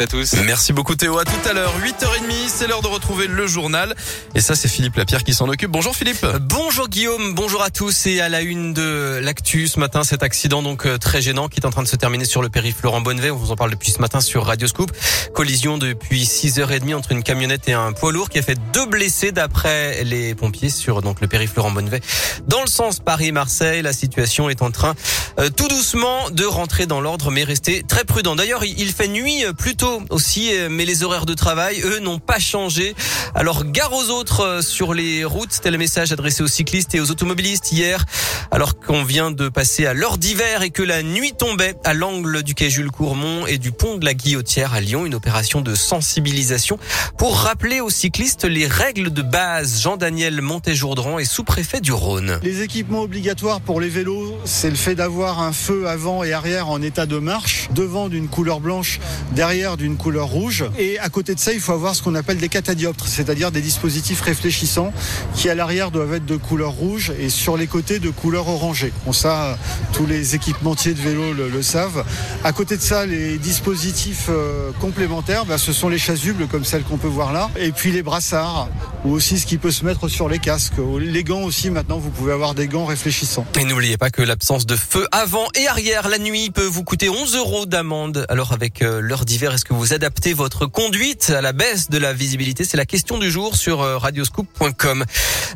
à tous. Merci beaucoup Théo. À tout à l'heure, 8h30, c'est l'heure de retrouver le journal. Et ça, c'est Philippe Lapierre qui s'en occupe. Bonjour Philippe. Bonjour Guillaume, bonjour à tous. Et à la une de l'actu ce matin, cet accident donc euh, très gênant qui est en train de se terminer sur le périph' Laurent Bonnevet. On vous en parle depuis ce matin sur Radio Scoop. Collision depuis 6h30 entre une camionnette et un poids lourd qui a fait deux blessés d'après les pompiers sur donc le périph' Laurent Bonnevet. Dans le sens Paris-Marseille, la situation est en train euh, tout doucement de rentrer dans l'ordre, mais rester très prudent. D'ailleurs, il fait nuit plutôt aussi, euh, mais les horaires de travail, eux, n'ont pas changé. Alors, gare aux autres euh, sur les routes. C'était le message adressé aux cyclistes et aux automobilistes hier, alors qu'on vient de passer à l'heure d'hiver et que la nuit tombait à l'angle du quai Jules Courmont et du pont de la Guillotière à Lyon. Une opération de sensibilisation pour rappeler aux cyclistes les règles de base. Jean-Daniel Montéjourdran est sous-préfet du Rhône. Les équipements obligatoires pour les vélos, c'est le fait d'avoir un feu avant et arrière en état de marche, devant d'une couleur blanche, derrière d'une couleur rouge. Et à côté de ça, il faut avoir ce qu'on appelle des catadioptres, c'est-à-dire des dispositifs réfléchissants qui à l'arrière doivent être de couleur rouge et sur les côtés de couleur orangée. Bon, ça, tous les équipementiers de vélo le, savent. À côté de ça, les dispositifs euh, complémentaires, bah, ce sont les chasubles comme celles qu'on peut voir là, et puis les brassards, ou aussi ce qui peut se mettre sur les casques. Les gants aussi, maintenant, vous pouvez avoir des gants réfléchissants. Et n'oubliez pas que l'absence de feu avant et arrière la nuit peut vous coûter 11 euros d'amende. Alors avec euh, l'heure d'hiver, est-ce que vous adaptez votre conduite à la baisse de la visibilité? C'est la question du jour sur euh, radioscoop.com.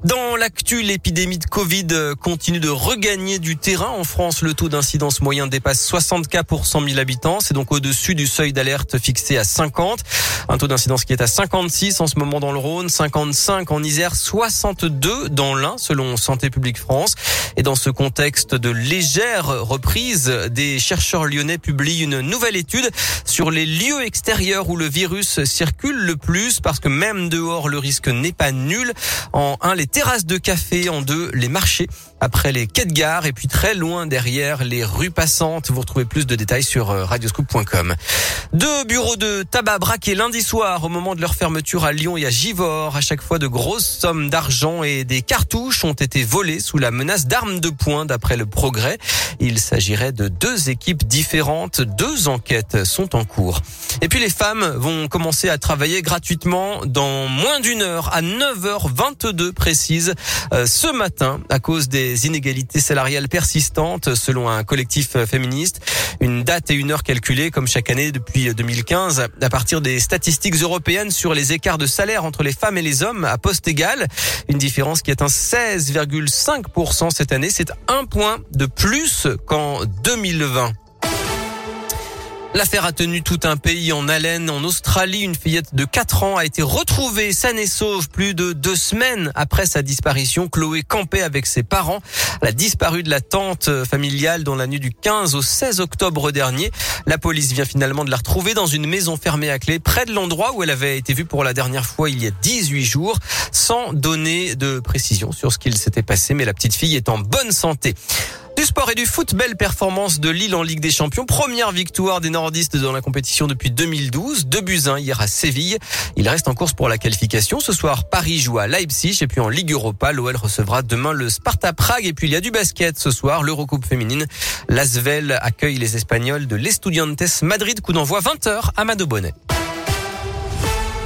Dans l'actu, l'épidémie de Covid euh, continue de regagner du terrain. En France, le taux d'incidence moyen dépasse 60 cas pour 100 000 habitants. C'est donc au-dessus du seuil d'alerte fixé à 50. Un taux d'incidence qui est à 56 en ce moment dans le Rhône, 55 en Isère, 62 dans l'Ain selon Santé publique France. Et dans ce contexte de légère reprise, des chercheurs lyonnais publient une nouvelle étude sur les lieux extérieur où le virus circule le plus parce que même dehors le risque n'est pas nul. En un, les terrasses de café, en deux, les marchés, après les quais de gare et puis très loin derrière les rues passantes. Vous retrouvez plus de détails sur euh, radioscoop.com. Deux bureaux de tabac braqués lundi soir au moment de leur fermeture à Lyon et à Givors. À chaque de grosses sommes d'argent et des cartouches ont été volées sous la menace d'armes de poing d'après le progrès. Il s'agirait de deux équipes différentes. Deux enquêtes sont en cours. Et puis les femmes vont commencer à travailler gratuitement dans moins d'une heure, à 9h22 précise, euh, ce matin, à cause des inégalités salariales persistantes, selon un collectif féministe. Une date et une heure calculées, comme chaque année depuis 2015, à partir des statistiques européennes sur les écarts de salaire entre les femmes et les à poste égal. Une différence qui atteint 16,5% cette année. C'est un point de plus qu'en 2020. L'affaire a tenu tout un pays en haleine. En Australie, une fillette de 4 ans a été retrouvée saine et sauve plus de deux semaines après sa disparition. Chloé campait avec ses parents. Elle a disparu de la tente familiale dans la nuit du 15 au 16 octobre dernier. La police vient finalement de la retrouver dans une maison fermée à clé près de l'endroit où elle avait été vue pour la dernière fois il y a 18 jours sans donner de précision sur ce qu'il s'était passé. Mais la petite fille est en bonne santé. Du sport et du foot, belle performance de Lille en Ligue des Champions. Première victoire des nordistes dans la compétition depuis 2012. Deux buts 1 hier à Séville. Il reste en course pour la qualification. Ce soir, Paris joue à Leipzig et puis en Ligue Europa, l'OL recevra demain le Sparta Prague et puis il y a du basket ce soir, l'Eurocoupe féminine. L'Asvel accueille les Espagnols de l'Estudiantes Madrid, coup d'envoi 20h à Mado Bonnet.